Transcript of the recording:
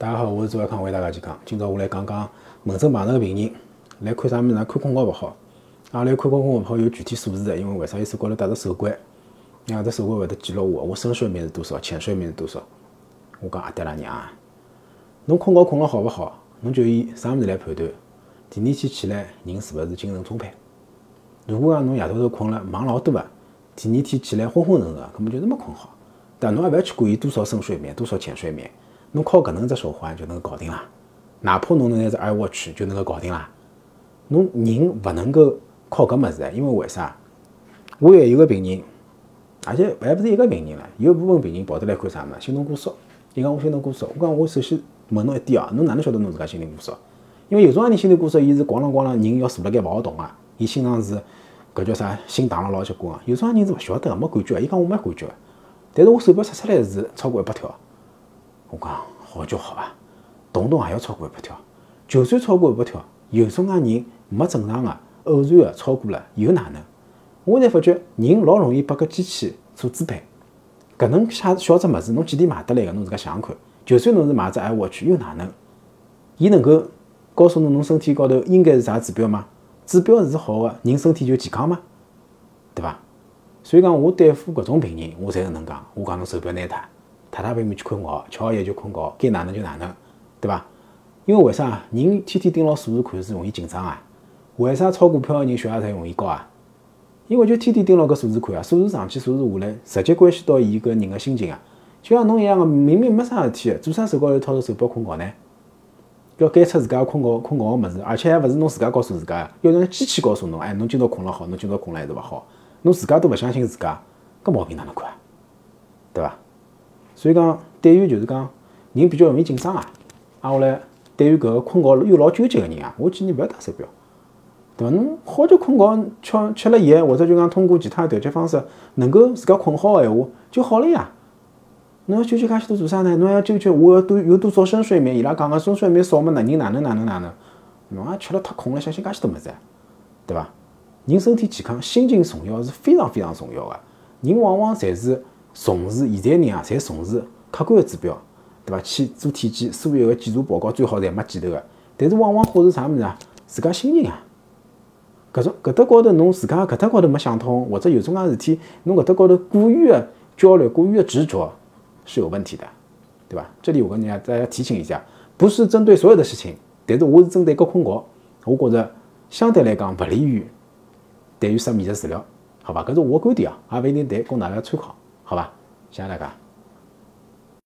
大家好，我是周爱康，为大家健康。今朝我来讲讲门诊碰着个病人来看啥物事呢？看困觉勿好，啊，来看困觉勿好有具体数字的，因为为啥？伊手高头戴着手环，啊，这手环会得记录我，我深睡眠是多少，浅睡眠是多少。我讲阿爹拉娘，侬困觉困了好勿好？侬就以啥物事来判断？第二天起来人是勿是精神充沛？如果讲侬夜到头困了忙老多个，第二天起来昏昏沉沉，根本就是没困好。但侬也勿要去管伊多少深睡眠，多少浅睡眠。侬靠搿能只手环就能够搞定啦，哪怕侬能拿只 iWatch 就能够搞定啦。侬人勿能够靠搿物事因为为啥？我也有个病人，而且还勿是一个病人了，有部分病人跑得来看啥物事？心动过速。伊讲我心动过速，我讲我首先问侬一点哦，侬哪能晓得侬自家心动过速？因为有种人心动过速，伊是咣啷咣啷人要坐辣盖勿好动啊，伊心脏是搿叫啥？心打了老结棍啊。有种人是勿晓得，没感觉伊讲我没感觉但是我手表测出来是超过一百跳。我讲好就好啊，动动也要超过一百条。就算超过一百条，有种介人没正常的，偶然的超过了，又哪能？我才发觉人老容易被搿机器所支配。搿能小小只物事，侬几钿买得来个？侬自家想想看。就算侬是买只 iWatch，又哪能？伊能够告诉侬侬身体高头应该是啥指标吗？指标是好的，人身体就健康吗？对伐？所以讲，我对付搿种病人，我才搿能讲。我讲侬手表拿脱。踏踏平平去困觉，吃好药就困觉，该哪能就哪能，对伐？因为为啥人天天盯牢数字看是容易紧张啊？为啥炒股票个人血压才容易高啊？因为就天天盯牢搿数字看啊，数字上去，数字下来，直接关系到伊搿人个心情啊。就像侬一样个，明明没啥事体，做啥手高头掏着手表困觉呢？要监测自家困觉困觉个物事，而且还勿是侬自家告诉自家，要让机器告诉侬，哎，侬今朝困了好，侬今朝困了还是勿好，侬自家都勿相信自家，搿毛病哪能看啊？对伐？所以讲，对于就是讲人比较容易紧张啊，啊，我来对于搿个困觉又老纠结个人啊，我建议勿要戴手表，对伐？侬好就困觉，吃吃了药，或者就讲通过其他调节方式，能够自家困好个闲话就好了呀。侬要纠结介许多做啥呢？侬要纠结我要多有多少深睡眠？伊拉讲个深睡眠少么？哪人哪能哪能哪能？侬也吃了太空了，相信介许多物事，对伐？人身体健康，心情重要是非常非常重要个。人往往侪是。重视现在人啊，侪重视客观的指标，对伐？去做体检，所有的检查报告最好侪没记头个。但是往往忽视啥物事啊？自家心情啊。搿种搿搭高头侬自家搿搭高头没想通，或者有种介事体，侬搿搭高头过于的焦虑、过于的执着，是有问题的，对伐？这里我跟大家大家提醒一下，不是针对所有的事情，但是我是针对搿困觉，我觉着相对来讲勿利于对于失眠的治疗，好吧？搿是我观点啊，也勿一定对，供大家参考。好吧，谢谢大家。